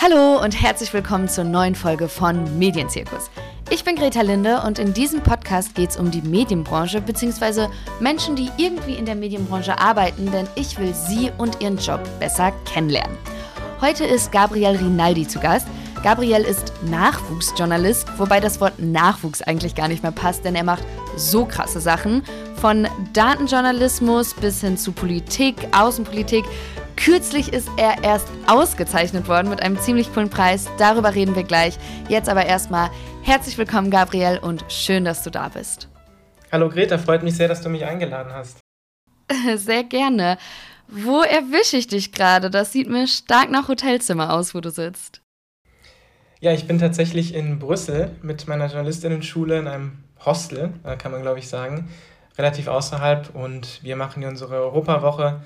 Hallo und herzlich willkommen zur neuen Folge von Medienzirkus. Ich bin Greta Linde und in diesem Podcast geht es um die Medienbranche bzw. Menschen, die irgendwie in der Medienbranche arbeiten, denn ich will sie und ihren Job besser kennenlernen. Heute ist Gabriel Rinaldi zu Gast. Gabriel ist Nachwuchsjournalist, wobei das Wort Nachwuchs eigentlich gar nicht mehr passt, denn er macht so krasse Sachen. Von Datenjournalismus bis hin zu Politik, Außenpolitik. Kürzlich ist er erst ausgezeichnet worden mit einem ziemlich coolen Preis. Darüber reden wir gleich. Jetzt aber erstmal herzlich willkommen, Gabriel, und schön, dass du da bist. Hallo Greta, freut mich sehr, dass du mich eingeladen hast. Sehr gerne. Wo erwische ich dich gerade? Das sieht mir stark nach Hotelzimmer aus, wo du sitzt. Ja, ich bin tatsächlich in Brüssel mit meiner Journalistinnen-Schule in einem Hostel, äh, kann man glaube ich sagen, relativ außerhalb. Und wir machen hier unsere Europawoche.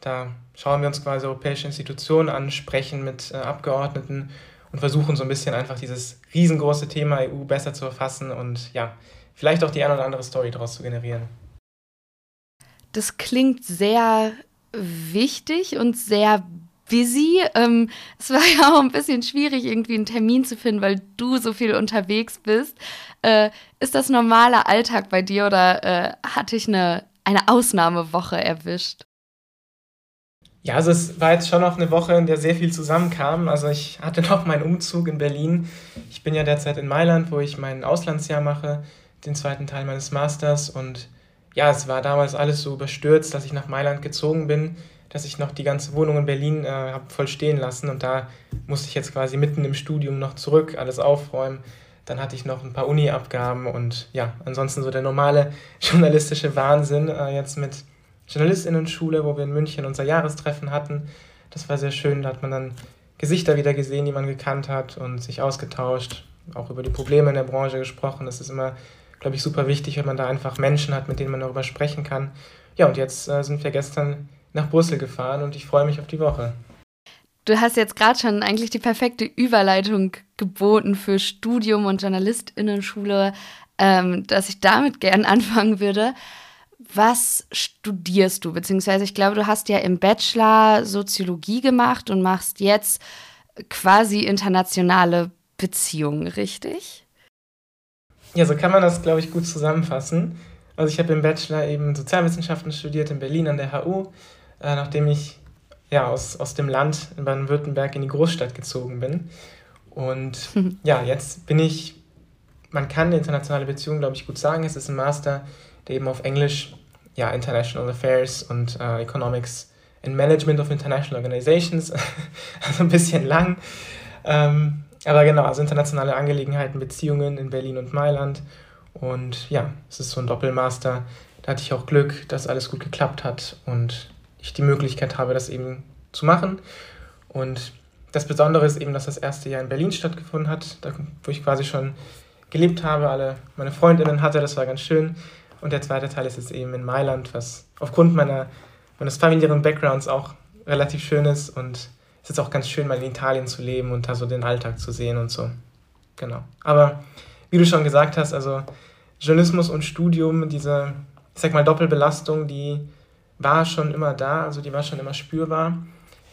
Da schauen wir uns quasi europäische Institutionen an, sprechen mit äh, Abgeordneten und versuchen so ein bisschen einfach dieses riesengroße Thema EU besser zu erfassen und ja, vielleicht auch die eine oder andere Story daraus zu generieren. Das klingt sehr wichtig und sehr busy. Ähm, es war ja auch ein bisschen schwierig, irgendwie einen Termin zu finden, weil du so viel unterwegs bist. Äh, ist das normaler Alltag bei dir oder äh, hatte ich eine, eine Ausnahmewoche erwischt? Ja, also es war jetzt schon noch eine Woche, in der sehr viel zusammenkam. Also ich hatte noch meinen Umzug in Berlin. Ich bin ja derzeit in Mailand, wo ich mein Auslandsjahr mache, den zweiten Teil meines Masters. Und ja, es war damals alles so überstürzt, dass ich nach Mailand gezogen bin dass ich noch die ganze Wohnung in Berlin äh, habe voll stehen lassen und da musste ich jetzt quasi mitten im Studium noch zurück, alles aufräumen. Dann hatte ich noch ein paar Uni-Abgaben und ja, ansonsten so der normale journalistische Wahnsinn äh, jetzt mit Journalistinnen-Schule, wo wir in München unser Jahrestreffen hatten. Das war sehr schön, da hat man dann Gesichter wieder gesehen, die man gekannt hat und sich ausgetauscht, auch über die Probleme in der Branche gesprochen. Das ist immer, glaube ich, super wichtig, wenn man da einfach Menschen hat, mit denen man darüber sprechen kann. Ja, und jetzt äh, sind wir gestern nach Brüssel gefahren und ich freue mich auf die Woche. Du hast jetzt gerade schon eigentlich die perfekte Überleitung geboten für Studium und Journalistinnenschule, ähm, dass ich damit gern anfangen würde. Was studierst du? Beziehungsweise ich glaube, du hast ja im Bachelor Soziologie gemacht und machst jetzt quasi internationale Beziehungen, richtig? Ja, so kann man das, glaube ich, gut zusammenfassen. Also ich habe im Bachelor eben Sozialwissenschaften studiert in Berlin an der HU äh, nachdem ich ja, aus, aus dem Land in Baden-Württemberg in die Großstadt gezogen bin. Und ja, jetzt bin ich, man kann internationale Beziehungen, glaube ich, gut sagen. Es ist ein Master, der eben auf Englisch, ja, International Affairs und äh, Economics and Management of International Organizations, also ein bisschen lang. Ähm, aber genau, also internationale Angelegenheiten, Beziehungen in Berlin und Mailand. Und ja, es ist so ein Doppelmaster. Da hatte ich auch Glück, dass alles gut geklappt hat. Und ich die Möglichkeit habe, das eben zu machen. Und das Besondere ist eben, dass das erste Jahr in Berlin stattgefunden hat, da, wo ich quasi schon gelebt habe, alle meine Freundinnen hatte, das war ganz schön. Und der zweite Teil ist jetzt eben in Mailand, was aufgrund meiner, meines familiären Backgrounds auch relativ schön ist. Und es ist auch ganz schön, mal in Italien zu leben und da so den Alltag zu sehen und so. Genau. Aber wie du schon gesagt hast, also Journalismus und Studium, diese, ich sag mal, Doppelbelastung, die war schon immer da, also die war schon immer spürbar.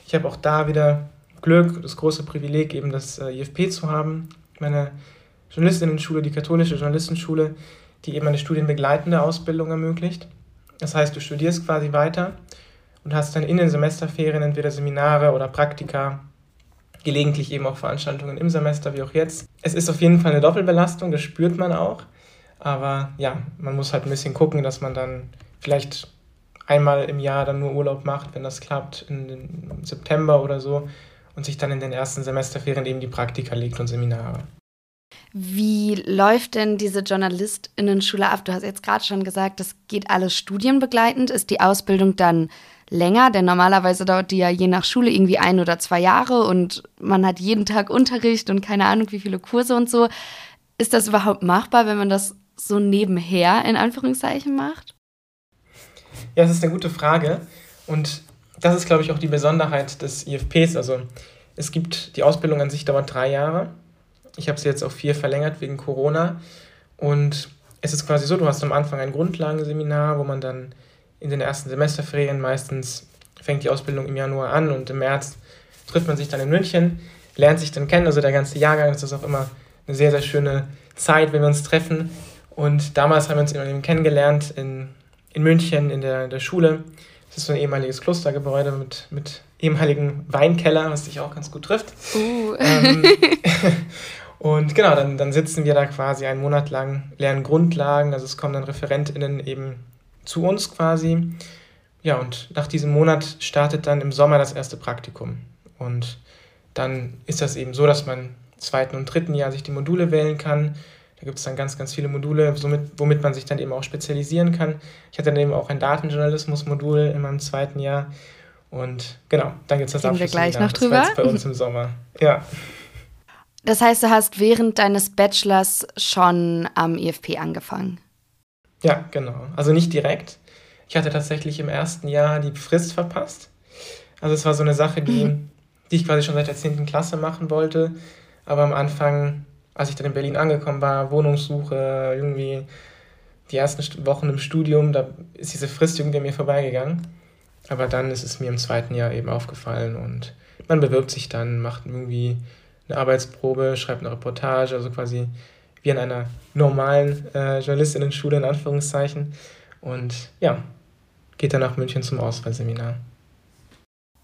Ich habe auch da wieder Glück, das große Privileg, eben das äh, IFP zu haben. Meine Journalistinnen-Schule, die katholische Journalistenschule, die eben eine studienbegleitende Ausbildung ermöglicht. Das heißt, du studierst quasi weiter und hast dann in den Semesterferien entweder Seminare oder Praktika, gelegentlich eben auch Veranstaltungen im Semester, wie auch jetzt. Es ist auf jeden Fall eine Doppelbelastung, das spürt man auch. Aber ja, man muss halt ein bisschen gucken, dass man dann vielleicht einmal im Jahr dann nur Urlaub macht, wenn das klappt, im September oder so, und sich dann in den ersten Semesterferien eben die Praktika legt und Seminare. Wie läuft denn diese JournalistInnen-Schule ab? Du hast jetzt gerade schon gesagt, das geht alles studienbegleitend. Ist die Ausbildung dann länger? Denn normalerweise dauert die ja je nach Schule irgendwie ein oder zwei Jahre und man hat jeden Tag Unterricht und keine Ahnung, wie viele Kurse und so. Ist das überhaupt machbar, wenn man das so nebenher in Anführungszeichen macht? Ja, das ist eine gute Frage. Und das ist, glaube ich, auch die Besonderheit des IFPs. Also es gibt, die Ausbildung an sich dauert drei Jahre. Ich habe sie jetzt auf vier verlängert wegen Corona. Und es ist quasi so, du hast am Anfang ein Grundlagenseminar, wo man dann in den ersten Semesterferien meistens fängt die Ausbildung im Januar an und im März trifft man sich dann in München. lernt sich dann kennen, also der ganze Jahrgang, das ist auch immer eine sehr, sehr schöne Zeit, wenn wir uns treffen. Und damals haben wir uns eben kennengelernt in, in München in der, der Schule. Das ist so ein ehemaliges Klostergebäude mit, mit ehemaligen Weinkeller, was dich auch ganz gut trifft. Uh. Ähm, und genau, dann, dann sitzen wir da quasi einen Monat lang, lernen Grundlagen, also es kommen dann ReferentInnen eben zu uns quasi. Ja, und nach diesem Monat startet dann im Sommer das erste Praktikum. Und dann ist das eben so, dass man im zweiten und dritten Jahr sich die Module wählen kann. Da gibt es dann ganz, ganz viele Module, somit, womit man sich dann eben auch spezialisieren kann. Ich hatte dann eben auch ein Datenjournalismus-Modul in meinem zweiten Jahr. Und genau, dann gibt es das Reden wir gleich noch drüber. bei uns im Sommer. Ja. Das heißt, du hast während deines Bachelors schon am IFP angefangen? Ja, genau. Also nicht direkt. Ich hatte tatsächlich im ersten Jahr die Frist verpasst. Also es war so eine Sache, die, mhm. die ich quasi schon seit der 10. Klasse machen wollte. Aber am Anfang, als ich dann in Berlin angekommen war, Wohnungssuche, irgendwie die ersten Wochen im Studium, da ist diese Frist irgendwie an mir vorbeigegangen. Aber dann ist es mir im zweiten Jahr eben aufgefallen und man bewirbt sich dann, macht irgendwie eine Arbeitsprobe, schreibt eine Reportage, also quasi wie an einer normalen äh, Journalistinnen-Schule in Anführungszeichen. Und ja, geht dann nach München zum Auswahlseminar.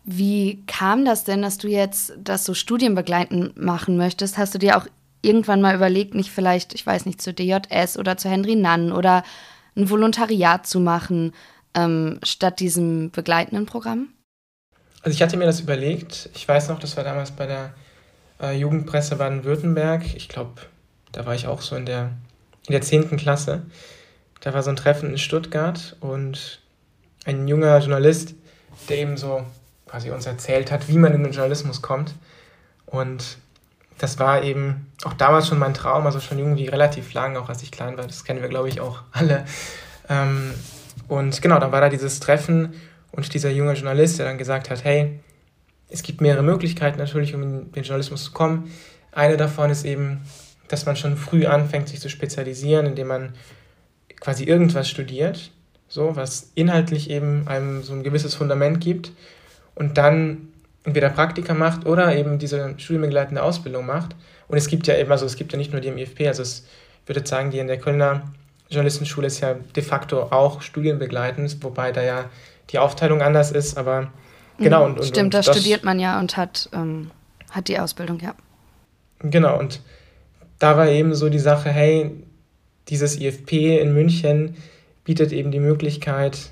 Wie kam das denn, dass du jetzt das so studienbegleitend machen möchtest? Hast du dir auch irgendwann mal überlegt, nicht vielleicht, ich weiß nicht, zur DJS oder zu Henry Nann oder ein Volontariat zu machen, ähm, statt diesem begleitenden Programm? Also ich hatte mir das überlegt. Ich weiß noch, das war damals bei der äh, Jugendpresse Baden-Württemberg. Ich glaube, da war ich auch so in der, in der 10. Klasse. Da war so ein Treffen in Stuttgart und ein junger Journalist, der eben so quasi uns erzählt hat, wie man in den Journalismus kommt. Und das war eben auch damals schon mein Traum, also schon irgendwie relativ lang, auch als ich klein war. Das kennen wir, glaube ich, auch alle. Ähm, und genau, dann war da dieses Treffen und dieser junge Journalist, der dann gesagt hat, hey, es gibt mehrere Möglichkeiten natürlich, um in den Journalismus zu kommen. Eine davon ist eben, dass man schon früh anfängt, sich zu spezialisieren, indem man quasi irgendwas studiert, so was inhaltlich eben einem so ein gewisses Fundament gibt und dann entweder Praktika macht oder eben diese studienbegleitende Ausbildung macht. Und es gibt ja eben, also es gibt ja nicht nur die im IFP, also es, würde sagen, die in der Kölner Journalistenschule ist ja de facto auch studienbegleitend, wobei da ja die Aufteilung anders ist, aber genau. Und, und, Stimmt, und da studiert man ja und hat, ähm, hat die Ausbildung, ja. Genau, und da war eben so die Sache, hey, dieses IFP in München bietet eben die Möglichkeit,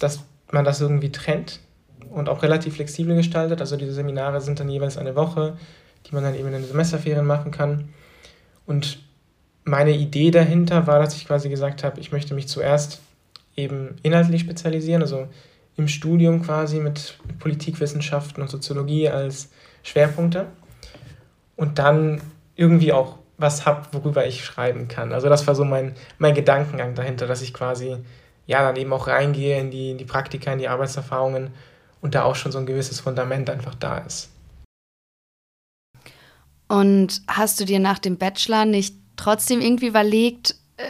dass man das irgendwie trennt und auch relativ flexibel gestaltet. Also diese Seminare sind dann jeweils eine Woche, die man dann eben in den Semesterferien machen kann. Und meine Idee dahinter war, dass ich quasi gesagt habe, ich möchte mich zuerst eben inhaltlich spezialisieren, also im Studium quasi mit Politikwissenschaften und Soziologie als Schwerpunkte und dann irgendwie auch was habe, worüber ich schreiben kann. Also das war so mein, mein Gedankengang dahinter, dass ich quasi ja dann eben auch reingehe in die, in die Praktika, in die Arbeitserfahrungen und da auch schon so ein gewisses Fundament einfach da ist. Und hast du dir nach dem Bachelor nicht trotzdem irgendwie überlegt, äh,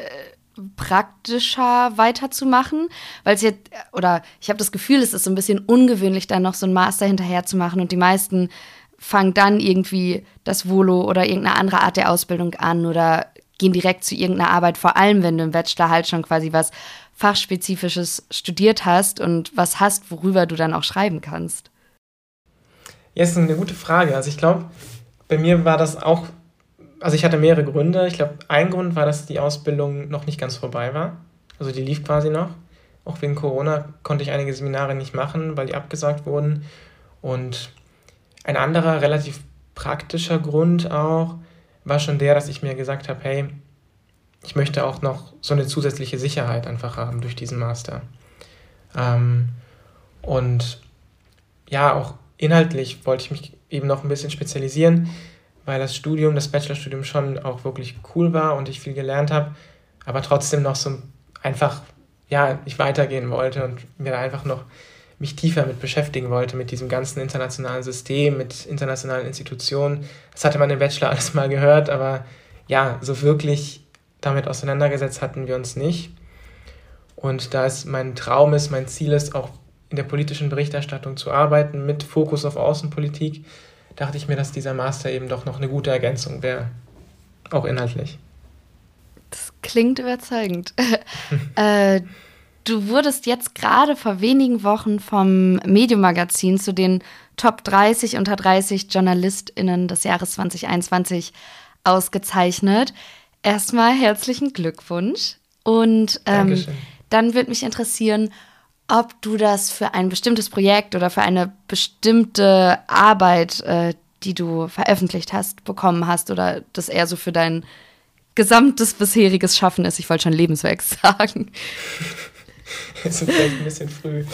praktischer weiterzumachen? Weil es jetzt, oder ich habe das Gefühl, es ist so ein bisschen ungewöhnlich, dann noch so ein Master hinterher zu machen und die meisten fangen dann irgendwie das Volo oder irgendeine andere Art der Ausbildung an oder gehen direkt zu irgendeiner Arbeit, vor allem wenn du im Bachelor halt schon quasi was Fachspezifisches studiert hast und was hast, worüber du dann auch schreiben kannst. Ja, ist eine gute Frage. Also ich glaube, bei mir war das auch also ich hatte mehrere Gründe. Ich glaube, ein Grund war, dass die Ausbildung noch nicht ganz vorbei war. Also die lief quasi noch. Auch wegen Corona konnte ich einige Seminare nicht machen, weil die abgesagt wurden. Und ein anderer relativ praktischer Grund auch war schon der, dass ich mir gesagt habe, hey, ich möchte auch noch so eine zusätzliche Sicherheit einfach haben durch diesen Master. Ähm, und ja, auch inhaltlich wollte ich mich eben noch ein bisschen spezialisieren weil das Studium, das Bachelorstudium schon auch wirklich cool war und ich viel gelernt habe, aber trotzdem noch so einfach, ja, ich weitergehen wollte und mir da einfach noch mich tiefer mit beschäftigen wollte, mit diesem ganzen internationalen System, mit internationalen Institutionen. Das hatte man im Bachelor alles mal gehört, aber ja, so wirklich damit auseinandergesetzt hatten wir uns nicht. Und da es mein Traum ist, mein Ziel ist, auch in der politischen Berichterstattung zu arbeiten, mit Fokus auf Außenpolitik, dachte ich mir, dass dieser Master eben doch noch eine gute Ergänzung wäre, auch inhaltlich. Das klingt überzeugend. äh, du wurdest jetzt gerade vor wenigen Wochen vom Medium-Magazin zu den Top 30 unter 30 JournalistInnen des Jahres 2021 ausgezeichnet. Erstmal herzlichen Glückwunsch. Und ähm, dann würde mich interessieren, ob du das für ein bestimmtes Projekt oder für eine bestimmte Arbeit, äh, die du veröffentlicht hast, bekommen hast oder das eher so für dein gesamtes bisheriges Schaffen ist. Ich wollte schon Lebenswerk sagen. Das ist vielleicht ein bisschen früh.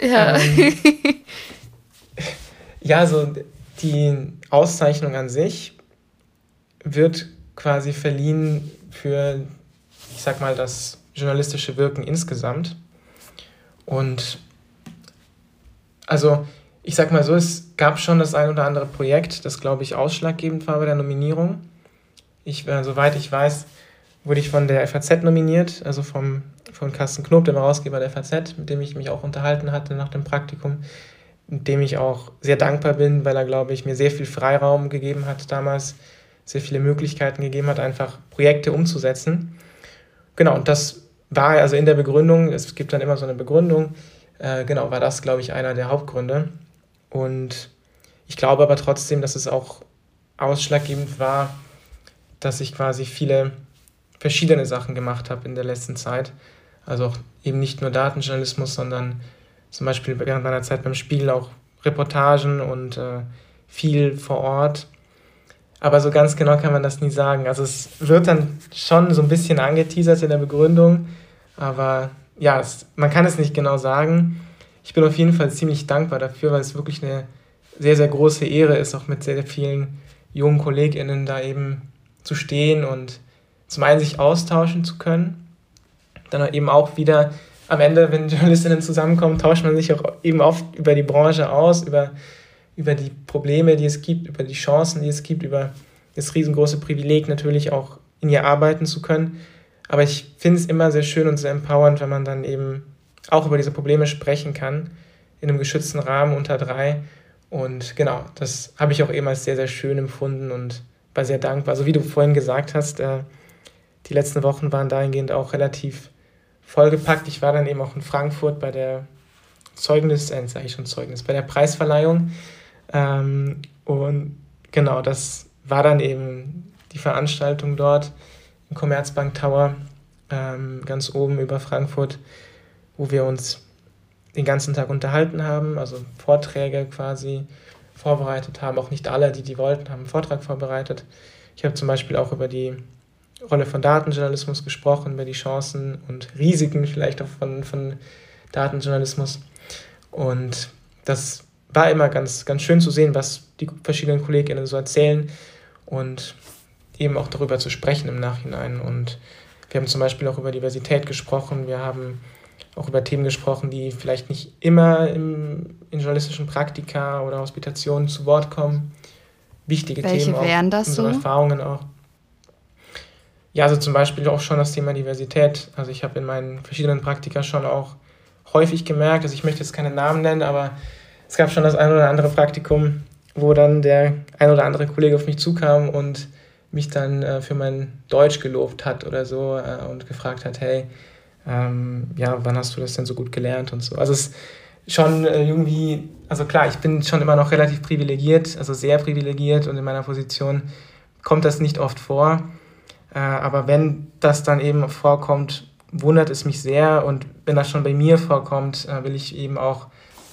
Ja. Ähm, ja, so die Auszeichnung an sich wird quasi verliehen für, ich sag mal, das journalistische Wirken insgesamt. Und also, ich sag mal so, es gab schon das ein oder andere Projekt, das, glaube ich, ausschlaggebend war bei der Nominierung. Ich, äh, soweit ich weiß, wurde ich von der FAZ nominiert, also vom, von Carsten Knob, dem Herausgeber der FAZ, mit dem ich mich auch unterhalten hatte nach dem Praktikum, mit dem ich auch sehr dankbar bin, weil er, glaube ich, mir sehr viel Freiraum gegeben hat damals, sehr viele Möglichkeiten gegeben hat, einfach Projekte umzusetzen. Genau, und das war also in der Begründung, es gibt dann immer so eine Begründung, äh, genau, war das, glaube ich, einer der Hauptgründe. Und ich glaube aber trotzdem, dass es auch ausschlaggebend war, dass ich quasi viele verschiedene Sachen gemacht habe in der letzten Zeit. Also auch eben nicht nur Datenjournalismus, sondern zum Beispiel während meiner Zeit beim Spiel auch Reportagen und äh, viel vor Ort. Aber so ganz genau kann man das nie sagen. Also es wird dann schon so ein bisschen angeteasert in der Begründung, aber ja, es, man kann es nicht genau sagen. Ich bin auf jeden Fall ziemlich dankbar dafür, weil es wirklich eine sehr, sehr große Ehre ist, auch mit sehr, vielen jungen KollegInnen da eben zu stehen und zum einen sich austauschen zu können, dann eben auch wieder am Ende, wenn Journalistinnen zusammenkommen, tauscht man sich auch eben oft über die Branche aus, über, über die Probleme, die es gibt, über die Chancen, die es gibt, über das riesengroße Privileg natürlich auch in ihr arbeiten zu können. Aber ich finde es immer sehr schön und sehr empowernd, wenn man dann eben auch über diese Probleme sprechen kann, in einem geschützten Rahmen unter drei. Und genau, das habe ich auch eben als sehr, sehr schön empfunden und war sehr dankbar. Also wie du vorhin gesagt hast, äh, die letzten Wochen waren dahingehend auch relativ vollgepackt. Ich war dann eben auch in Frankfurt bei der Zeugnis, äh, sage ich schon Zeugnis, bei der Preisverleihung. Ähm, und genau, das war dann eben die Veranstaltung dort Commerzbank Tower, ähm, ganz oben über Frankfurt, wo wir uns den ganzen Tag unterhalten haben, also Vorträge quasi vorbereitet haben. Auch nicht alle, die die wollten, haben einen Vortrag vorbereitet. Ich habe zum Beispiel auch über die Rolle von Datenjournalismus gesprochen, über die Chancen und Risiken vielleicht auch von, von Datenjournalismus. Und das war immer ganz, ganz schön zu sehen, was die verschiedenen KollegInnen so erzählen und eben auch darüber zu sprechen im Nachhinein. Und wir haben zum Beispiel auch über Diversität gesprochen, wir haben auch über Themen gesprochen, die vielleicht nicht immer im, in journalistischen Praktika oder Hospitationen zu Wort kommen. Wichtige Welche Themen. Welche wären das unsere so? Erfahrungen auch. Ja, also zum Beispiel auch schon das Thema Diversität. Also ich habe in meinen verschiedenen Praktika schon auch häufig gemerkt, also ich möchte jetzt keine Namen nennen, aber es gab schon das ein oder andere Praktikum, wo dann der ein oder andere Kollege auf mich zukam und mich dann äh, für mein Deutsch gelobt hat oder so äh, und gefragt hat, hey, ähm, ja, wann hast du das denn so gut gelernt und so. Also es ist schon äh, irgendwie, also klar, ich bin schon immer noch relativ privilegiert, also sehr privilegiert und in meiner Position kommt das nicht oft vor. Äh, aber wenn das dann eben vorkommt, wundert es mich sehr und wenn das schon bei mir vorkommt, äh, will ich eben auch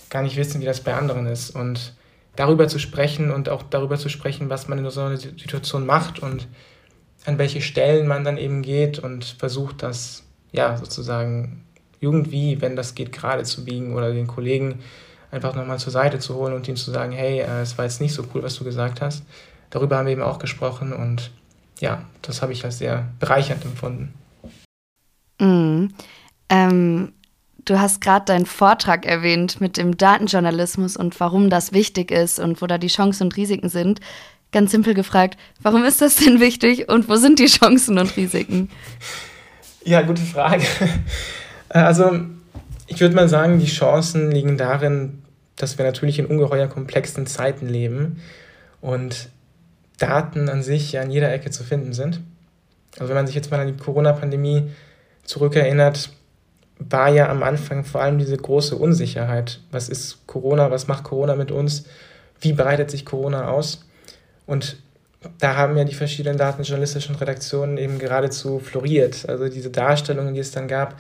gar nicht wissen, wie das bei anderen ist. Und darüber zu sprechen und auch darüber zu sprechen, was man in so einer Situation macht und an welche Stellen man dann eben geht und versucht, das ja sozusagen irgendwie, wenn das geht, gerade zu biegen oder den Kollegen einfach nochmal zur Seite zu holen und ihm zu sagen, hey, äh, es war jetzt nicht so cool, was du gesagt hast. Darüber haben wir eben auch gesprochen und ja, das habe ich als sehr bereichernd empfunden. Mm. Ähm, Du hast gerade deinen Vortrag erwähnt mit dem Datenjournalismus und warum das wichtig ist und wo da die Chancen und Risiken sind. Ganz simpel gefragt, warum ist das denn wichtig und wo sind die Chancen und Risiken? Ja, gute Frage. Also, ich würde mal sagen, die Chancen liegen darin, dass wir natürlich in ungeheuer komplexen Zeiten leben und Daten an sich ja in jeder Ecke zu finden sind. Also wenn man sich jetzt mal an die Corona-Pandemie zurückerinnert, war ja am Anfang vor allem diese große Unsicherheit. Was ist Corona? Was macht Corona mit uns? Wie breitet sich Corona aus? Und da haben ja die verschiedenen datenjournalistischen Redaktionen eben geradezu floriert. Also diese Darstellungen, die es dann gab,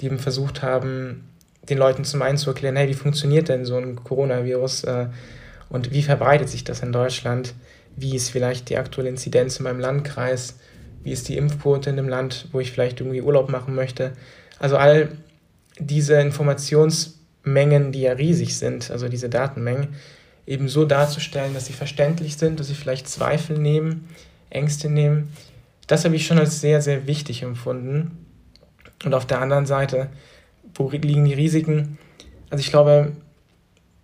die eben versucht haben, den Leuten zum einen zu erklären, hey, wie funktioniert denn so ein Coronavirus äh, und wie verbreitet sich das in Deutschland? Wie ist vielleicht die aktuelle Inzidenz in meinem Landkreis? Wie ist die Impfquote in dem Land, wo ich vielleicht irgendwie Urlaub machen möchte? Also all diese Informationsmengen, die ja riesig sind, also diese Datenmengen, eben so darzustellen, dass sie verständlich sind, dass sie vielleicht Zweifel nehmen, Ängste nehmen. Das habe ich schon als sehr, sehr wichtig empfunden. Und auf der anderen Seite, wo liegen die Risiken? Also ich glaube,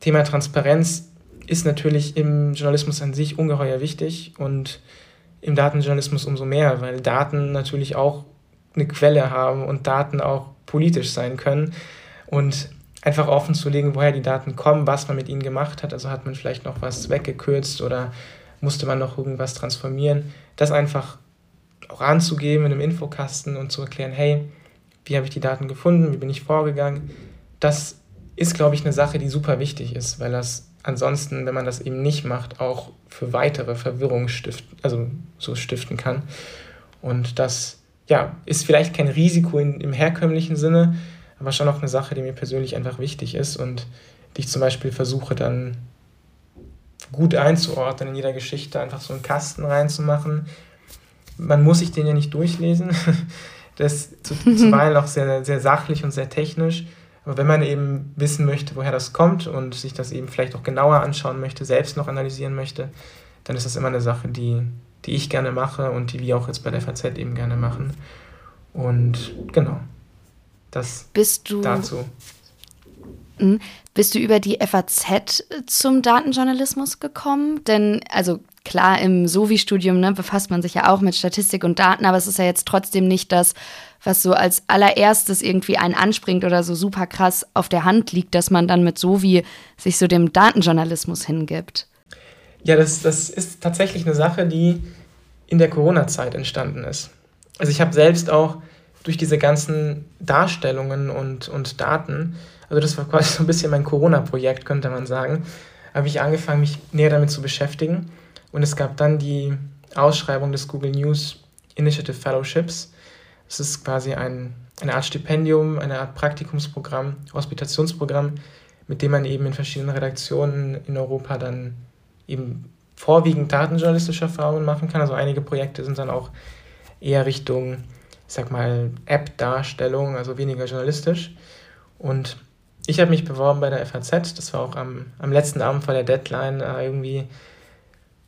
Thema Transparenz ist natürlich im Journalismus an sich ungeheuer wichtig und im Datenjournalismus umso mehr, weil Daten natürlich auch eine Quelle haben und Daten auch politisch sein können. Und einfach offen zu legen, woher die Daten kommen, was man mit ihnen gemacht hat. Also hat man vielleicht noch was weggekürzt oder musste man noch irgendwas transformieren. Das einfach auch anzugeben in einem Infokasten und zu erklären, hey, wie habe ich die Daten gefunden, wie bin ich vorgegangen. Das ist, glaube ich, eine Sache, die super wichtig ist, weil das ansonsten, wenn man das eben nicht macht, auch für weitere Verwirrung stiften, also so stiften kann. Und das ja, ist vielleicht kein Risiko in, im herkömmlichen Sinne, aber schon auch eine Sache, die mir persönlich einfach wichtig ist und die ich zum Beispiel versuche dann gut einzuordnen in jeder Geschichte, einfach so einen Kasten reinzumachen. Man muss sich den ja nicht durchlesen. Das ist zuweilen auch sehr, sehr sachlich und sehr technisch. Aber wenn man eben wissen möchte, woher das kommt und sich das eben vielleicht auch genauer anschauen möchte, selbst noch analysieren möchte, dann ist das immer eine Sache, die, die ich gerne mache und die wir auch jetzt bei der FAZ eben gerne machen. Und genau, das bist du, dazu. Hm, bist du über die FAZ zum Datenjournalismus gekommen? Denn, also klar, im Sovi-Studium ne, befasst man sich ja auch mit Statistik und Daten, aber es ist ja jetzt trotzdem nicht das, was so als allererstes irgendwie einen anspringt oder so super krass auf der Hand liegt, dass man dann mit Sovi sich so dem Datenjournalismus hingibt. Ja, das, das ist tatsächlich eine Sache, die in der Corona-Zeit entstanden ist. Also ich habe selbst auch durch diese ganzen Darstellungen und, und Daten, also das war quasi so ein bisschen mein Corona-Projekt, könnte man sagen, habe ich angefangen, mich näher damit zu beschäftigen. Und es gab dann die Ausschreibung des Google News Initiative Fellowships. Das ist quasi ein, eine Art Stipendium, eine Art Praktikumsprogramm, Hospitationsprogramm, mit dem man eben in verschiedenen Redaktionen in Europa dann eben vorwiegend datenjournalistische Erfahrungen machen kann. Also einige Projekte sind dann auch eher Richtung, ich sag mal, App-Darstellung, also weniger journalistisch. Und ich habe mich beworben bei der FAZ, das war auch am, am letzten Abend vor der Deadline äh, irgendwie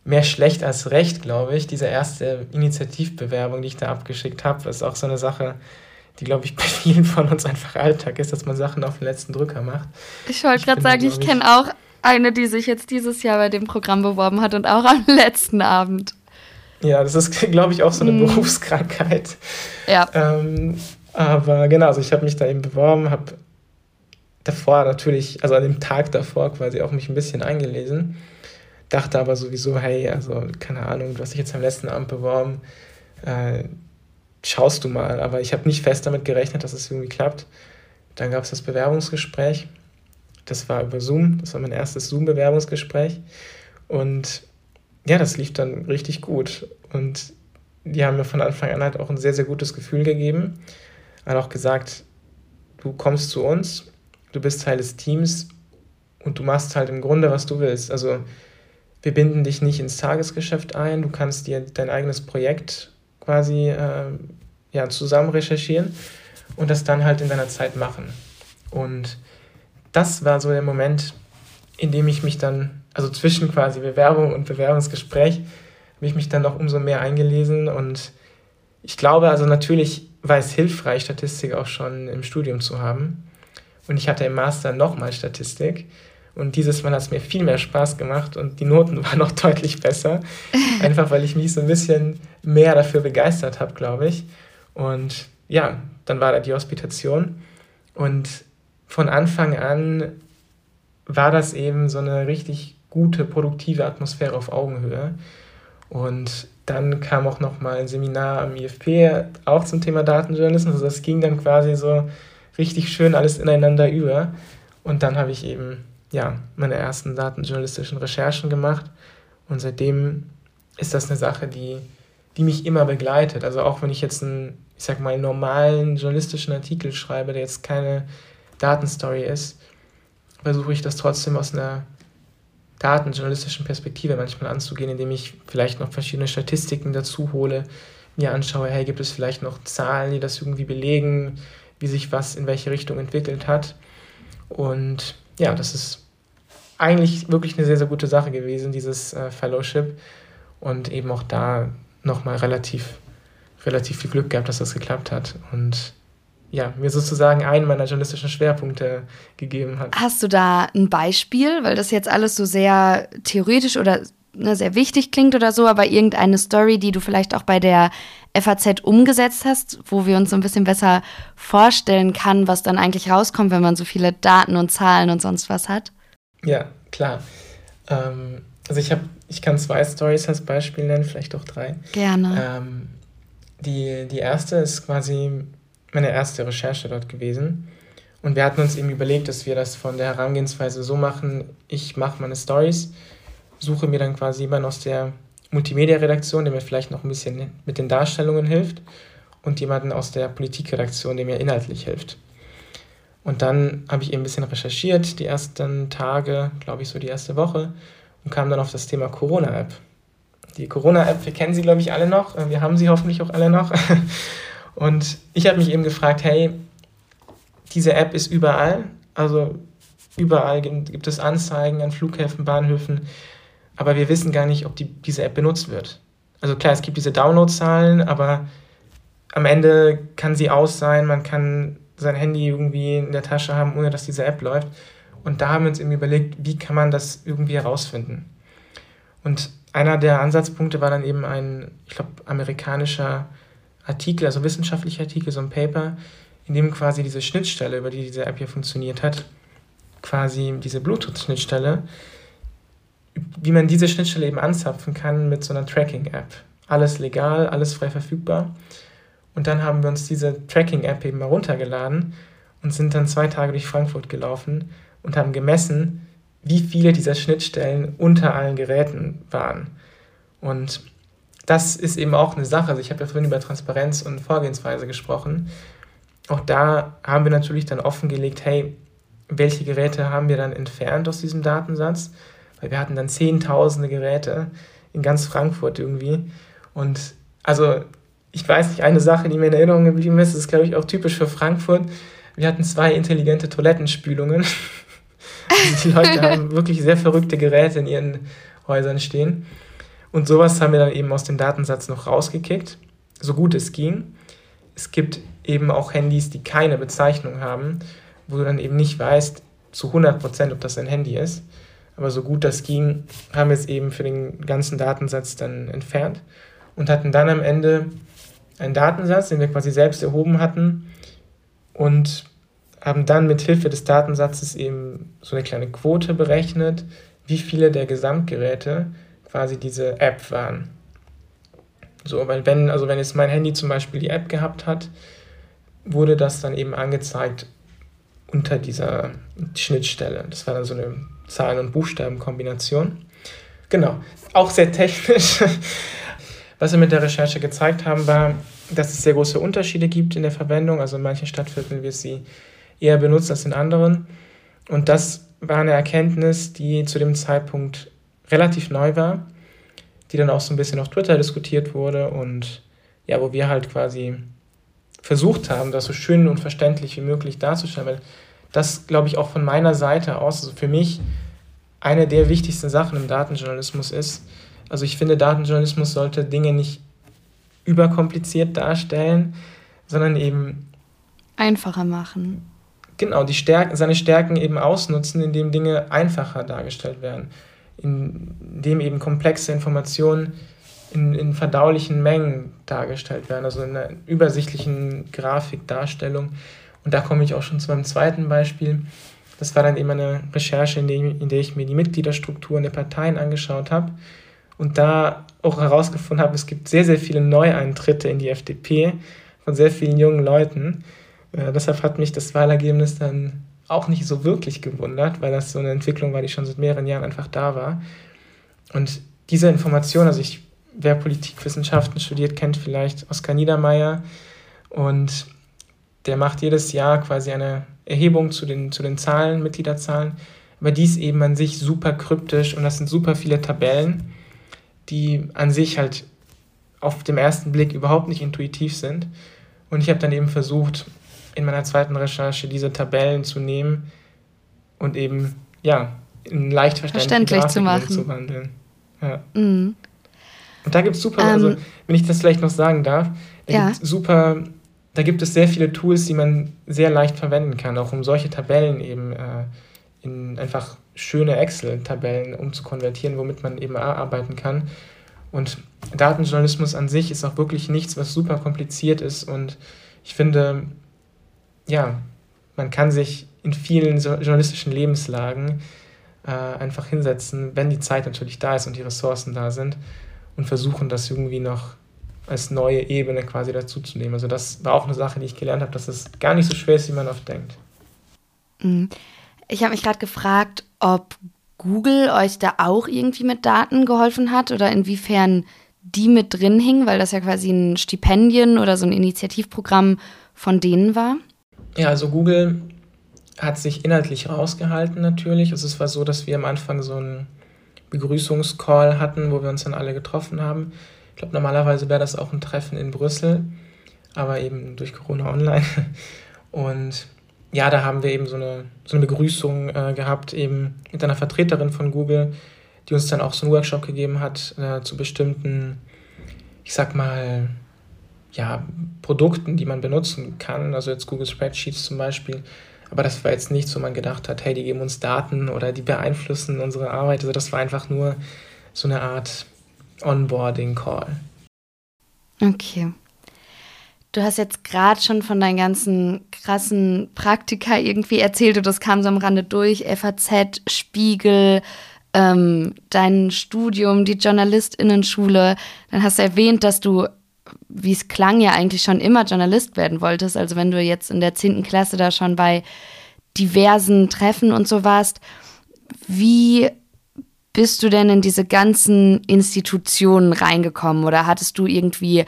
mehr schlecht als recht, glaube ich. Diese erste Initiativbewerbung, die ich da abgeschickt habe, das ist auch so eine Sache, die, glaube ich, bei vielen von uns einfach Alltag ist, dass man Sachen auf den letzten Drücker macht. Ich wollte gerade sagen, ich kenne auch eine, die sich jetzt dieses Jahr bei dem Programm beworben hat und auch am letzten Abend. Ja, das ist, glaube ich, auch so eine hm. Berufskrankheit. Ja. Ähm, aber genau, also ich habe mich da eben beworben, habe davor natürlich, also an dem Tag davor quasi auch mich ein bisschen eingelesen, dachte aber sowieso, hey, also keine Ahnung, du hast dich jetzt am letzten Abend beworben, äh, schaust du mal. Aber ich habe nicht fest damit gerechnet, dass es irgendwie klappt. Dann gab es das Bewerbungsgespräch. Das war über Zoom, das war mein erstes Zoom-Bewerbungsgespräch. Und ja, das lief dann richtig gut. Und die haben mir von Anfang an halt auch ein sehr, sehr gutes Gefühl gegeben. Hat auch gesagt, du kommst zu uns, du bist Teil des Teams und du machst halt im Grunde, was du willst. Also wir binden dich nicht ins Tagesgeschäft ein, du kannst dir dein eigenes Projekt quasi äh, ja, zusammen recherchieren und das dann halt in deiner Zeit machen. Und das war so der Moment, in dem ich mich dann also zwischen quasi Bewerbung und Bewerbungsgespräch, habe ich mich dann noch umso mehr eingelesen und ich glaube, also natürlich war es hilfreich, Statistik auch schon im Studium zu haben. Und ich hatte im Master nochmal Statistik. Und dieses Mal hat es mir viel mehr Spaß gemacht und die Noten waren noch deutlich besser. Einfach weil ich mich so ein bisschen mehr dafür begeistert habe, glaube ich. Und ja, dann war da die Hospitation. Und von Anfang an war das eben so eine richtig gute, produktive Atmosphäre auf Augenhöhe. Und dann kam auch noch mal ein Seminar am IFP, auch zum Thema Datenjournalismus. Also das ging dann quasi so richtig schön alles ineinander über. Und dann habe ich eben ja, meine ersten datenjournalistischen Recherchen gemacht. Und seitdem ist das eine Sache, die, die mich immer begleitet. Also auch wenn ich jetzt einen, ich sag mal, normalen journalistischen Artikel schreibe, der jetzt keine Datenstory ist, versuche ich das trotzdem aus einer datenjournalistischen Perspektive manchmal anzugehen, indem ich vielleicht noch verschiedene Statistiken dazu hole, mir anschaue, hey, gibt es vielleicht noch Zahlen, die das irgendwie belegen, wie sich was in welche Richtung entwickelt hat. Und ja, das ist eigentlich wirklich eine sehr, sehr gute Sache gewesen, dieses äh, Fellowship. Und eben auch da nochmal relativ, relativ viel Glück gehabt, dass das geklappt hat. Und ja, mir sozusagen einen meiner journalistischen Schwerpunkte gegeben hat. Hast du da ein Beispiel, weil das jetzt alles so sehr theoretisch oder ne, sehr wichtig klingt oder so, aber irgendeine Story, die du vielleicht auch bei der FAZ umgesetzt hast, wo wir uns so ein bisschen besser vorstellen kann, was dann eigentlich rauskommt, wenn man so viele Daten und Zahlen und sonst was hat? Ja, klar. Ähm, also ich habe, ich kann zwei Stories als Beispiel nennen, vielleicht auch drei. Gerne. Ähm, die, die erste ist quasi meine erste Recherche dort gewesen. Und wir hatten uns eben überlegt, dass wir das von der Herangehensweise so machen, ich mache meine Stories, suche mir dann quasi jemanden aus der Multimedia-Redaktion, der mir vielleicht noch ein bisschen mit den Darstellungen hilft und jemanden aus der Politikredaktion, der mir inhaltlich hilft. Und dann habe ich eben ein bisschen recherchiert, die ersten Tage, glaube ich, so die erste Woche, und kam dann auf das Thema Corona-App. Die Corona-App, wir kennen sie, glaube ich, alle noch. Wir haben sie hoffentlich auch alle noch. Und ich habe mich eben gefragt, hey, diese App ist überall. Also überall gibt es Anzeigen an Flughäfen, Bahnhöfen. Aber wir wissen gar nicht, ob die, diese App benutzt wird. Also klar, es gibt diese Downloadzahlen, aber am Ende kann sie aus sein. Man kann sein Handy irgendwie in der Tasche haben, ohne dass diese App läuft. Und da haben wir uns eben überlegt, wie kann man das irgendwie herausfinden. Und einer der Ansatzpunkte war dann eben ein, ich glaube, amerikanischer Artikel, also wissenschaftlicher Artikel, so ein Paper, in dem quasi diese Schnittstelle, über die diese App hier funktioniert hat, quasi diese Bluetooth-Schnittstelle, wie man diese Schnittstelle eben anzapfen kann mit so einer Tracking-App. Alles legal, alles frei verfügbar. Und dann haben wir uns diese Tracking-App eben heruntergeladen und sind dann zwei Tage durch Frankfurt gelaufen und haben gemessen, wie viele dieser Schnittstellen unter allen Geräten waren. Und das ist eben auch eine Sache. Also ich habe ja vorhin über Transparenz und Vorgehensweise gesprochen. Auch da haben wir natürlich dann offengelegt, hey, welche Geräte haben wir dann entfernt aus diesem Datensatz? Weil wir hatten dann zehntausende Geräte in ganz Frankfurt irgendwie. Und also ich weiß nicht, eine Sache, die mir in Erinnerung geblieben ist, ist, glaube ich, auch typisch für Frankfurt. Wir hatten zwei intelligente Toilettenspülungen. also die Leute haben wirklich sehr verrückte Geräte in ihren Häusern stehen. Und sowas haben wir dann eben aus dem Datensatz noch rausgekickt, so gut es ging. Es gibt eben auch Handys, die keine Bezeichnung haben, wo du dann eben nicht weißt zu 100%, ob das ein Handy ist. Aber so gut das ging, haben wir es eben für den ganzen Datensatz dann entfernt und hatten dann am Ende einen Datensatz, den wir quasi selbst erhoben hatten und haben dann mit Hilfe des Datensatzes eben so eine kleine Quote berechnet, wie viele der Gesamtgeräte quasi diese App waren. So, weil wenn, also wenn jetzt mein Handy zum Beispiel die App gehabt hat, wurde das dann eben angezeigt unter dieser Schnittstelle. Das war dann so eine Zahlen- und Buchstabenkombination. Genau, auch sehr technisch. Was wir mit der Recherche gezeigt haben, war, dass es sehr große Unterschiede gibt in der Verwendung. Also in manchen Stadtvierteln wird sie eher benutzt als in anderen. Und das war eine Erkenntnis, die zu dem Zeitpunkt relativ neu war, die dann auch so ein bisschen auf Twitter diskutiert wurde und ja, wo wir halt quasi versucht haben, das so schön und verständlich wie möglich darzustellen, weil das, glaube ich, auch von meiner Seite aus, also für mich, eine der wichtigsten Sachen im Datenjournalismus ist, also ich finde, Datenjournalismus sollte Dinge nicht überkompliziert darstellen, sondern eben einfacher machen. Genau, die Stärken, seine Stärken eben ausnutzen, indem Dinge einfacher dargestellt werden, indem eben komplexe Informationen in, in verdaulichen Mengen dargestellt werden, also in einer übersichtlichen Grafikdarstellung. Und da komme ich auch schon zu meinem zweiten Beispiel. das war dann eben eine Recherche, in der, in der ich mir die Mitgliederstrukturen der Parteien angeschaut habe und da auch herausgefunden habe, es gibt sehr, sehr viele Neueintritte in die FDP von sehr vielen jungen Leuten. Äh, deshalb hat mich das Wahlergebnis dann auch nicht so wirklich gewundert, weil das so eine Entwicklung war, die schon seit mehreren Jahren einfach da war. Und diese Information, also ich, wer Politikwissenschaften studiert, kennt vielleicht Oskar Niedermeyer und der macht jedes Jahr quasi eine Erhebung zu den, zu den Zahlen, Mitgliederzahlen, aber dies eben an sich super kryptisch und das sind super viele Tabellen, die an sich halt auf dem ersten Blick überhaupt nicht intuitiv sind. Und ich habe dann eben versucht, in meiner zweiten Recherche diese Tabellen zu nehmen und eben, ja, in leicht verständlich zu machen. Zu wandeln. Ja. Mhm. Und da gibt es super, also, ähm, also wenn ich das vielleicht noch sagen darf, da ja. gibt super, da gibt es sehr viele Tools, die man sehr leicht verwenden kann, auch um solche Tabellen eben äh, in einfach schöne Excel-Tabellen umzukonvertieren, womit man eben arbeiten kann. Und Datenjournalismus an sich ist auch wirklich nichts, was super kompliziert ist. Und ich finde, ja, man kann sich in vielen journalistischen Lebenslagen äh, einfach hinsetzen, wenn die Zeit natürlich da ist und die Ressourcen da sind und versuchen, das irgendwie noch als neue Ebene quasi dazuzunehmen. Also das war auch eine Sache, die ich gelernt habe, dass es gar nicht so schwer ist, wie man oft denkt. Mhm. Ich habe mich gerade gefragt, ob Google euch da auch irgendwie mit Daten geholfen hat oder inwiefern die mit drin hingen, weil das ja quasi ein Stipendien oder so ein Initiativprogramm von denen war. Ja, also Google hat sich inhaltlich rausgehalten natürlich. Also es war so, dass wir am Anfang so einen Begrüßungscall hatten, wo wir uns dann alle getroffen haben. Ich glaube, normalerweise wäre das auch ein Treffen in Brüssel, aber eben durch Corona online. Und ja, da haben wir eben so eine, so eine Begrüßung äh, gehabt, eben mit einer Vertreterin von Google, die uns dann auch so einen Workshop gegeben hat äh, zu bestimmten, ich sag mal, ja, Produkten, die man benutzen kann, also jetzt Google Spreadsheets zum Beispiel. Aber das war jetzt nicht so, man gedacht hat, hey, die geben uns Daten oder die beeinflussen unsere Arbeit. Also das war einfach nur so eine Art Onboarding-Call. Okay. Du hast jetzt gerade schon von deinen ganzen krassen Praktika irgendwie erzählt und das kam so am Rande durch. FAZ, Spiegel, ähm, dein Studium, die JournalistInnen-Schule. Dann hast du erwähnt, dass du wie es klang, ja eigentlich schon immer Journalist werden wolltest. Also wenn du jetzt in der 10. Klasse da schon bei diversen Treffen und so warst, wie bist du denn in diese ganzen Institutionen reingekommen? Oder hattest du irgendwie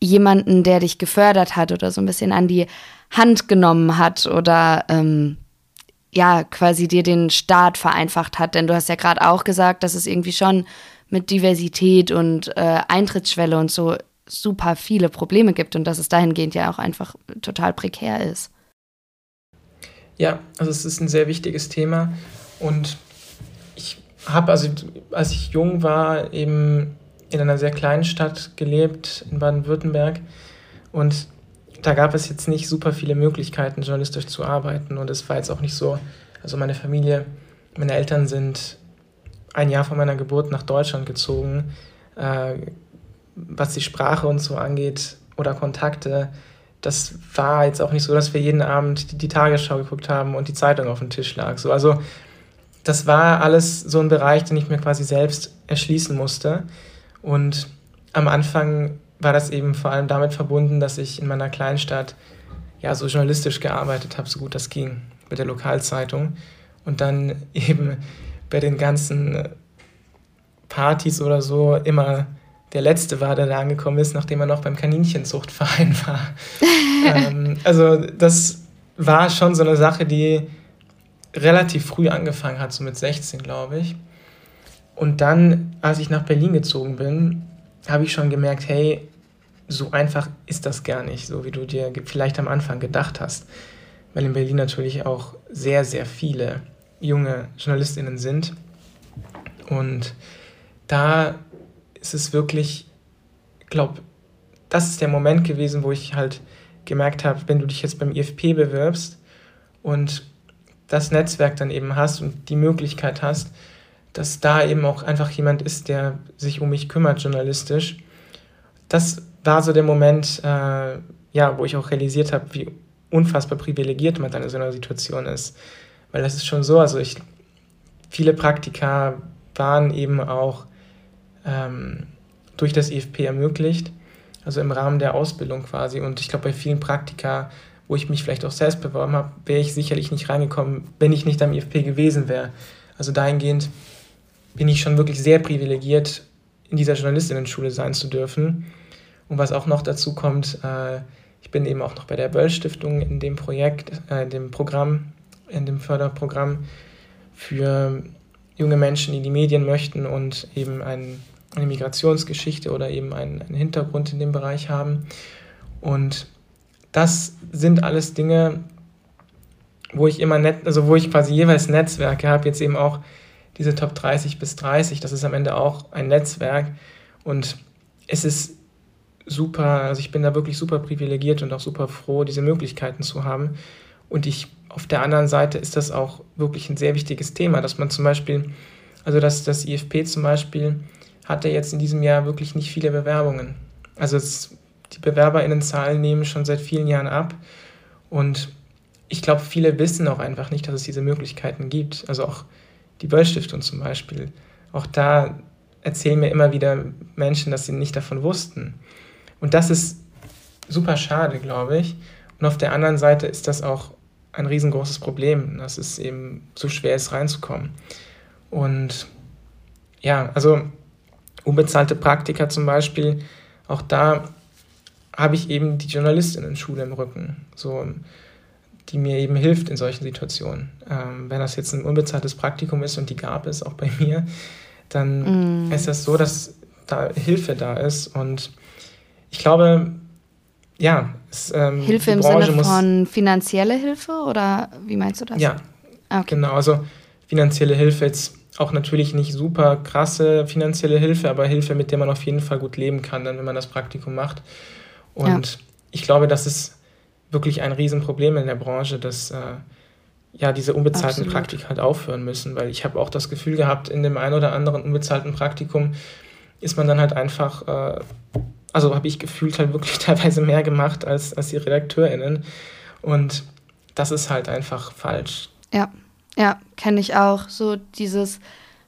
jemanden, der dich gefördert hat oder so ein bisschen an die Hand genommen hat oder ähm, ja, quasi dir den Start vereinfacht hat? Denn du hast ja gerade auch gesagt, dass es irgendwie schon mit Diversität und äh, Eintrittsschwelle und so super viele Probleme gibt und dass es dahingehend ja auch einfach total prekär ist. Ja, also es ist ein sehr wichtiges Thema und ich habe, also als ich jung war, eben in einer sehr kleinen Stadt gelebt, in Baden-Württemberg und da gab es jetzt nicht super viele Möglichkeiten, journalistisch zu arbeiten und es war jetzt auch nicht so, also meine Familie, meine Eltern sind ein Jahr vor meiner Geburt nach Deutschland gezogen, äh, was die Sprache und so angeht oder Kontakte, das war jetzt auch nicht so, dass wir jeden Abend die, die Tagesschau geguckt haben und die Zeitung auf dem Tisch lag. So, also das war alles so ein Bereich, den ich mir quasi selbst erschließen musste. Und am Anfang war das eben vor allem damit verbunden, dass ich in meiner Kleinstadt ja so journalistisch gearbeitet habe, so gut das ging, mit der Lokalzeitung. Und dann eben bei den ganzen Partys oder so immer der Letzte war, der da angekommen ist, nachdem er noch beim Kaninchenzuchtverein war. ähm, also das war schon so eine Sache, die relativ früh angefangen hat, so mit 16, glaube ich. Und dann, als ich nach Berlin gezogen bin, habe ich schon gemerkt, hey, so einfach ist das gar nicht, so wie du dir vielleicht am Anfang gedacht hast. Weil in Berlin natürlich auch sehr, sehr viele junge JournalistInnen sind. Und da ist es wirklich, ich glaube, das ist der Moment gewesen, wo ich halt gemerkt habe, wenn du dich jetzt beim IFP bewirbst und das Netzwerk dann eben hast und die Möglichkeit hast, dass da eben auch einfach jemand ist, der sich um mich kümmert journalistisch. Das war so der Moment, äh, ja, wo ich auch realisiert habe, wie unfassbar privilegiert man dann in so einer Situation ist. Weil das ist schon so, also ich, viele Praktika waren eben auch ähm, durch das IFP ermöglicht, also im Rahmen der Ausbildung quasi. Und ich glaube, bei vielen Praktika, wo ich mich vielleicht auch selbst beworben habe, wäre ich sicherlich nicht reingekommen, wenn ich nicht am IFP gewesen wäre. Also dahingehend bin ich schon wirklich sehr privilegiert, in dieser Journalistinnen-Schule sein zu dürfen. Und was auch noch dazu kommt, äh, ich bin eben auch noch bei der Böll-Stiftung in dem Projekt, äh, in dem Programm, in dem Förderprogramm für junge Menschen, die die Medien möchten und eben ein, eine Migrationsgeschichte oder eben einen, einen Hintergrund in dem Bereich haben. Und das sind alles Dinge, wo ich immer net, also wo ich quasi jeweils Netzwerke habe, jetzt eben auch diese Top 30 bis 30, das ist am Ende auch ein Netzwerk und es ist super, also ich bin da wirklich super privilegiert und auch super froh, diese Möglichkeiten zu haben. Und ich, auf der anderen Seite ist das auch wirklich ein sehr wichtiges Thema, dass man zum Beispiel, also dass das IFP zum Beispiel hatte jetzt in diesem Jahr wirklich nicht viele Bewerbungen. Also es, die BewerberInnenzahlen nehmen schon seit vielen Jahren ab und ich glaube, viele wissen auch einfach nicht, dass es diese Möglichkeiten gibt. Also auch die Böll-Stiftung zum Beispiel. Auch da erzählen mir immer wieder Menschen, dass sie nicht davon wussten. Und das ist super schade, glaube ich. Und auf der anderen Seite ist das auch ein riesengroßes Problem, dass es eben so schwer ist, reinzukommen. Und ja, also unbezahlte Praktika zum Beispiel, auch da habe ich eben die Journalistinnen-Schule im Rücken, so, die mir eben hilft in solchen Situationen. Ähm, wenn das jetzt ein unbezahltes Praktikum ist und die gab es auch bei mir, dann mm. ist das so, dass da Hilfe da ist und ich glaube, ja. Es, ähm, Hilfe im Sinne von finanzielle Hilfe oder wie meinst du das? Ja, ah, okay. genau. Also finanzielle Hilfe jetzt auch natürlich nicht super krasse finanzielle Hilfe, aber Hilfe, mit der man auf jeden Fall gut leben kann, dann wenn man das Praktikum macht. Und ja. ich glaube, das ist wirklich ein Riesenproblem in der Branche, dass äh, ja diese unbezahlten Absolut. Praktika halt aufhören müssen, weil ich habe auch das Gefühl gehabt, in dem einen oder anderen unbezahlten Praktikum ist man dann halt einfach äh, also habe ich gefühlt halt wirklich teilweise mehr gemacht als, als die RedakteurInnen. Und das ist halt einfach falsch. Ja, ja, kenne ich auch. So dieses,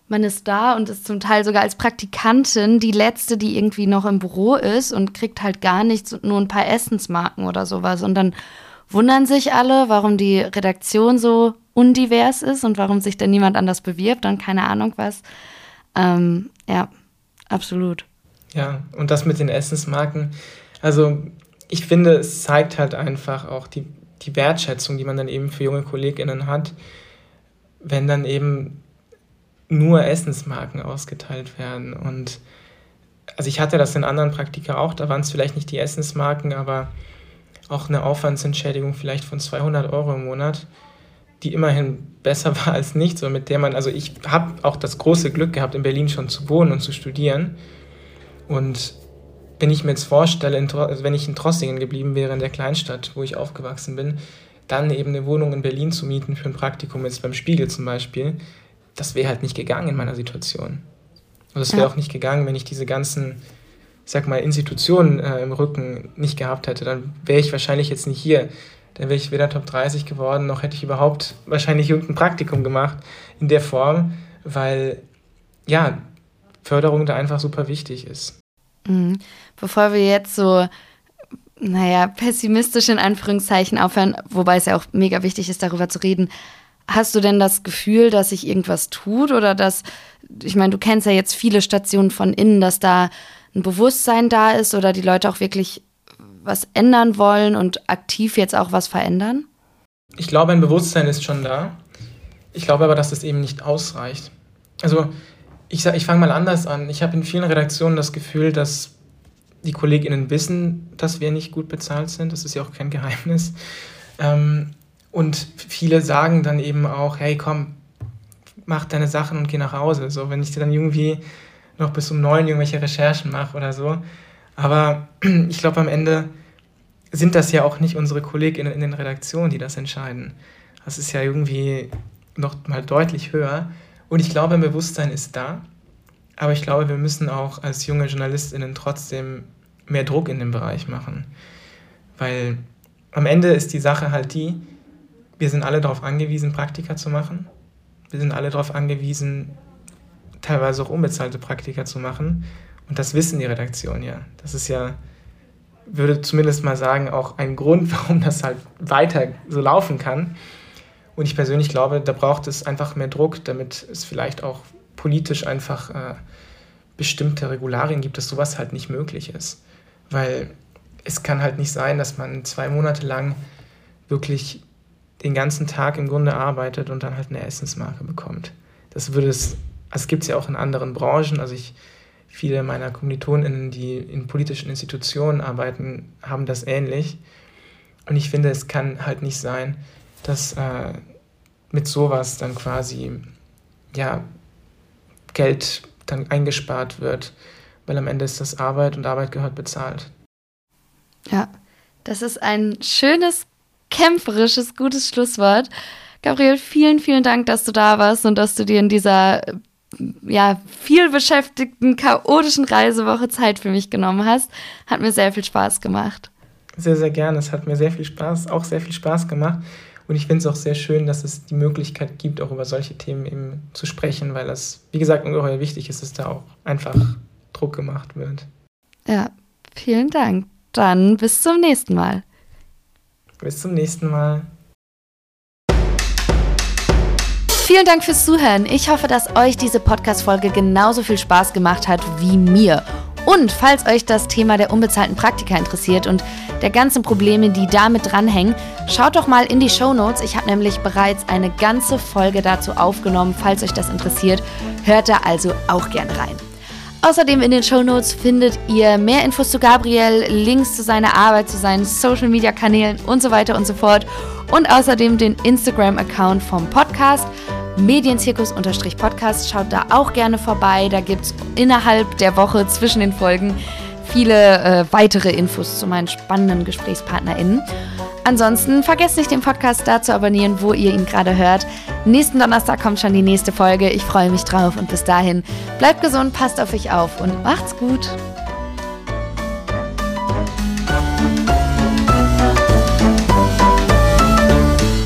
man ist da und ist zum Teil sogar als Praktikantin die letzte, die irgendwie noch im Büro ist und kriegt halt gar nichts und nur ein paar Essensmarken oder sowas. Und dann wundern sich alle, warum die Redaktion so undivers ist und warum sich denn niemand anders bewirbt und keine Ahnung was. Ähm, ja, absolut. Ja, und das mit den Essensmarken. Also ich finde, es zeigt halt einfach auch die, die Wertschätzung, die man dann eben für junge KollegInnen hat, wenn dann eben nur Essensmarken ausgeteilt werden. Und also ich hatte das in anderen Praktika auch, da waren es vielleicht nicht die Essensmarken, aber auch eine Aufwandsentschädigung vielleicht von 200 Euro im Monat, die immerhin besser war als nichts und mit der man, also ich habe auch das große Glück gehabt, in Berlin schon zu wohnen und zu studieren und wenn ich mir jetzt vorstelle, also wenn ich in Trossingen geblieben wäre, in der Kleinstadt, wo ich aufgewachsen bin, dann eben eine Wohnung in Berlin zu mieten für ein Praktikum, jetzt beim Spiegel zum Beispiel, das wäre halt nicht gegangen in meiner Situation. Und es wäre ja. auch nicht gegangen, wenn ich diese ganzen, ich sag mal, Institutionen äh, im Rücken nicht gehabt hätte. Dann wäre ich wahrscheinlich jetzt nicht hier. Dann wäre ich weder Top 30 geworden, noch hätte ich überhaupt wahrscheinlich irgendein Praktikum gemacht in der Form, weil ja, Förderung da einfach super wichtig ist. Mhm. Bevor wir jetzt so, naja, pessimistisch in Anführungszeichen aufhören, wobei es ja auch mega wichtig ist, darüber zu reden, hast du denn das Gefühl, dass sich irgendwas tut oder dass, ich meine, du kennst ja jetzt viele Stationen von innen, dass da ein Bewusstsein da ist oder die Leute auch wirklich was ändern wollen und aktiv jetzt auch was verändern? Ich glaube, ein Bewusstsein ist schon da. Ich glaube aber, dass das eben nicht ausreicht. Also ich, ich fange mal anders an. Ich habe in vielen Redaktionen das Gefühl, dass die KollegInnen wissen, dass wir nicht gut bezahlt sind. Das ist ja auch kein Geheimnis. Ähm, und viele sagen dann eben auch, hey, komm, mach deine Sachen und geh nach Hause. So, wenn ich dir dann irgendwie noch bis um neun irgendwelche Recherchen mache oder so. Aber ich glaube, am Ende sind das ja auch nicht unsere KollegInnen in den Redaktionen, die das entscheiden. Das ist ja irgendwie noch mal deutlich höher. Und ich glaube, ein Bewusstsein ist da. Aber ich glaube, wir müssen auch als junge JournalistInnen trotzdem mehr Druck in dem Bereich machen. Weil am Ende ist die Sache halt die, wir sind alle darauf angewiesen, Praktika zu machen. Wir sind alle darauf angewiesen, teilweise auch unbezahlte Praktika zu machen. Und das wissen die Redaktionen ja. Das ist ja, würde zumindest mal sagen, auch ein Grund, warum das halt weiter so laufen kann. Und ich persönlich glaube, da braucht es einfach mehr Druck, damit es vielleicht auch politisch einfach äh, bestimmte Regularien gibt, dass sowas halt nicht möglich ist. Weil es kann halt nicht sein, dass man zwei Monate lang wirklich den ganzen Tag im Grunde arbeitet und dann halt eine Essensmarke bekommt. Das würde es, also gibt es ja auch in anderen Branchen. Also ich, viele meiner KommilitonInnen, die in politischen Institutionen arbeiten, haben das ähnlich. Und ich finde, es kann halt nicht sein, dass äh, mit sowas dann quasi ja, Geld dann eingespart wird, weil am Ende ist das Arbeit und Arbeit gehört bezahlt. Ja, das ist ein schönes, kämpferisches, gutes Schlusswort. Gabriel, vielen, vielen Dank, dass du da warst und dass du dir in dieser ja, viel beschäftigten, chaotischen Reisewoche Zeit für mich genommen hast. Hat mir sehr viel Spaß gemacht. Sehr, sehr gerne. Es hat mir sehr viel Spaß, auch sehr viel Spaß gemacht. Und ich finde es auch sehr schön, dass es die Möglichkeit gibt, auch über solche Themen eben zu sprechen, weil das, wie gesagt, ungeheuer wichtig ist, dass da auch einfach Druck gemacht wird. Ja, vielen Dank. Dann bis zum nächsten Mal. Bis zum nächsten Mal. Vielen Dank fürs Zuhören. Ich hoffe, dass euch diese Podcast-Folge genauso viel Spaß gemacht hat wie mir. Und falls euch das Thema der unbezahlten Praktika interessiert und der ganzen Probleme, die damit dranhängen, schaut doch mal in die Show Notes. Ich habe nämlich bereits eine ganze Folge dazu aufgenommen. Falls euch das interessiert, hört da also auch gerne rein. Außerdem in den Show Notes findet ihr mehr Infos zu Gabriel, Links zu seiner Arbeit, zu seinen Social Media Kanälen und so weiter und so fort. Und außerdem den Instagram-Account vom Podcast. Medienzirkus-Podcast. Schaut da auch gerne vorbei. Da gibt es innerhalb der Woche zwischen den Folgen viele äh, weitere Infos zu meinen spannenden GesprächspartnerInnen. Ansonsten vergesst nicht, den Podcast da zu abonnieren, wo ihr ihn gerade hört. Nächsten Donnerstag kommt schon die nächste Folge. Ich freue mich drauf und bis dahin bleibt gesund, passt auf euch auf und macht's gut.